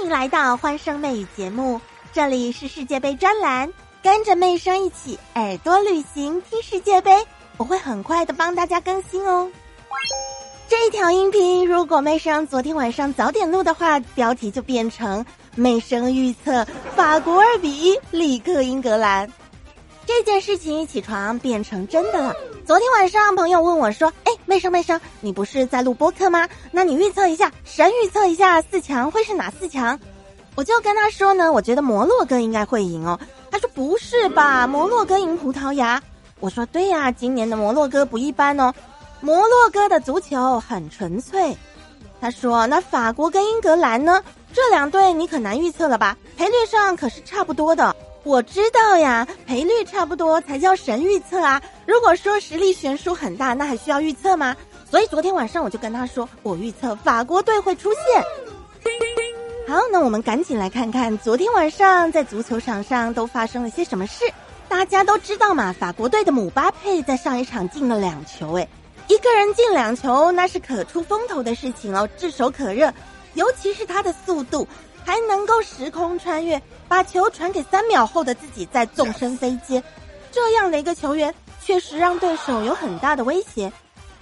欢迎来到欢声妹语节目，这里是世界杯专栏，跟着妹声一起耳朵旅行听世界杯，我会很快的帮大家更新哦。这一条音频如果妹声昨天晚上早点录的话，标题就变成妹声预测法国二比一力克英格兰。这件事情一起床变成真的了。昨天晚上朋友问我说：“哎，妹生妹生，你不是在录播客吗？那你预测一下，神预测一下四强会是哪四强？”我就跟他说呢，我觉得摩洛哥应该会赢哦。他说：“不是吧，摩洛哥赢葡萄牙？”我说：“对呀，今年的摩洛哥不一般哦，摩洛哥的足球很纯粹。”他说：“那法国跟英格兰呢？这两队你可难预测了吧？赔率上可是差不多的。”我知道呀，赔率差不多才叫神预测啊！如果说实力悬殊很大，那还需要预测吗？所以昨天晚上我就跟他说，我预测法国队会出现。好，那我们赶紧来看看昨天晚上在足球场上都发生了些什么事。大家都知道嘛，法国队的姆巴佩在上一场进了两球，诶，一个人进两球那是可出风头的事情哦，炙手可热，尤其是他的速度。还能够时空穿越，把球传给三秒后的自己，再纵身飞接，这样的一个球员确实让对手有很大的威胁。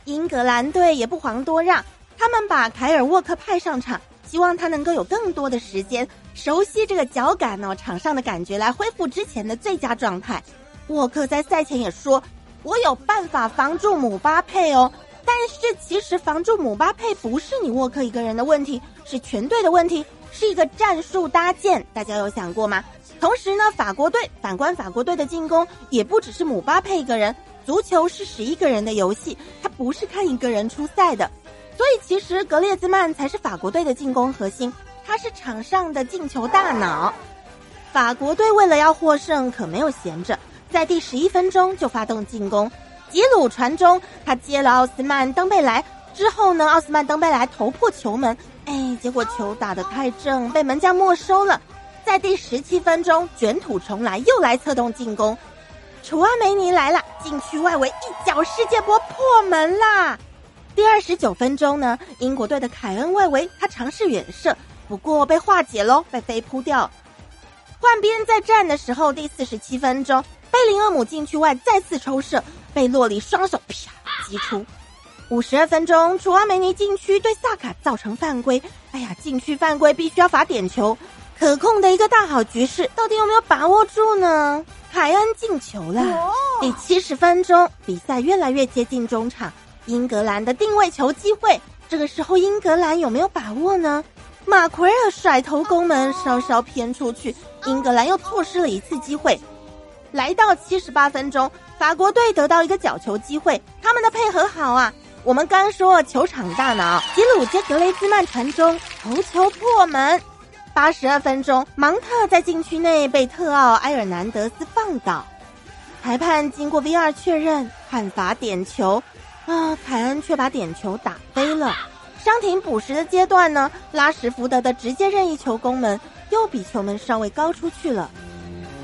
英格兰队也不遑多让，他们把凯尔沃克派上场，希望他能够有更多的时间熟悉这个脚感哦，场上的感觉来恢复之前的最佳状态。沃克在赛前也说：“我有办法防住姆巴佩哦。”但是其实防住姆巴佩不是你沃克一个人的问题，是全队的问题。是一个战术搭建，大家有想过吗？同时呢，法国队反观法国队的进攻，也不只是姆巴佩一个人。足球是十一个人的游戏，它不是看一个人出赛的。所以其实格列兹曼才是法国队的进攻核心，他是场上的进球大脑。法国队为了要获胜，可没有闲着，在第十一分钟就发动进攻。吉鲁传中，他接了奥斯曼登贝莱之后呢，奥斯曼登贝莱头破球门。哎，结果球打得太正，被门将没收了。在第十七分钟，卷土重来，又来策动进攻。楚阿梅尼来了，禁区外围一脚世界波破门啦！第二十九分钟呢，英国队的凯恩外围他尝试远射，不过被化解喽，被飞扑掉。换边再战的时候，第四十七分钟，贝林厄姆禁区外再次抽射，被洛里双手啪击出。五十二分钟，楚阿梅尼禁区对萨卡造成犯规。哎呀，禁区犯规必须要罚点球。可控的一个大好局势，到底有没有把握住呢？凯恩进球了。第七十分钟，比赛越来越接近中场，英格兰的定位球机会。这个时候，英格兰有没有把握呢？马奎尔甩头攻门，稍稍偏出去，英格兰又错失了一次机会。来到七十八分钟，法国队得到一个角球机会，他们的配合好啊。我们刚说球场大脑，吉鲁接格雷兹曼传中，头球破门。八十二分钟，芒特在禁区内被特奥埃尔南德斯放倒，裁判经过 VR 确认判罚点球，啊，凯恩却把点球打飞了。伤停补时的阶段呢，拉什福德的直接任意球攻门又比球门稍微高出去了。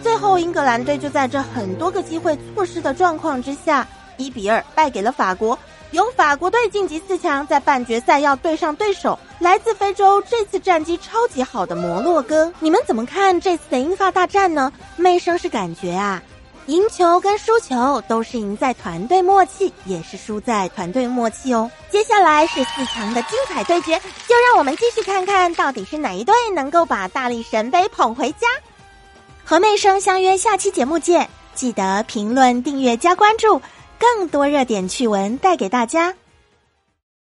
最后，英格兰队就在这很多个机会错失的状况之下，一比二败给了法国。由法国队晋级四强，在半决赛要对上对手来自非洲、这次战绩超级好的摩洛哥。你们怎么看这次的英法大战呢？妹生是感觉啊，赢球跟输球都是赢在团队默契，也是输在团队默契哦。接下来是四强的精彩对决，就让我们继续看看到底是哪一队能够把大力神杯捧回家。和妹生相约下期节目见，记得评论、订阅、加关注。更多热点趣闻带给大家。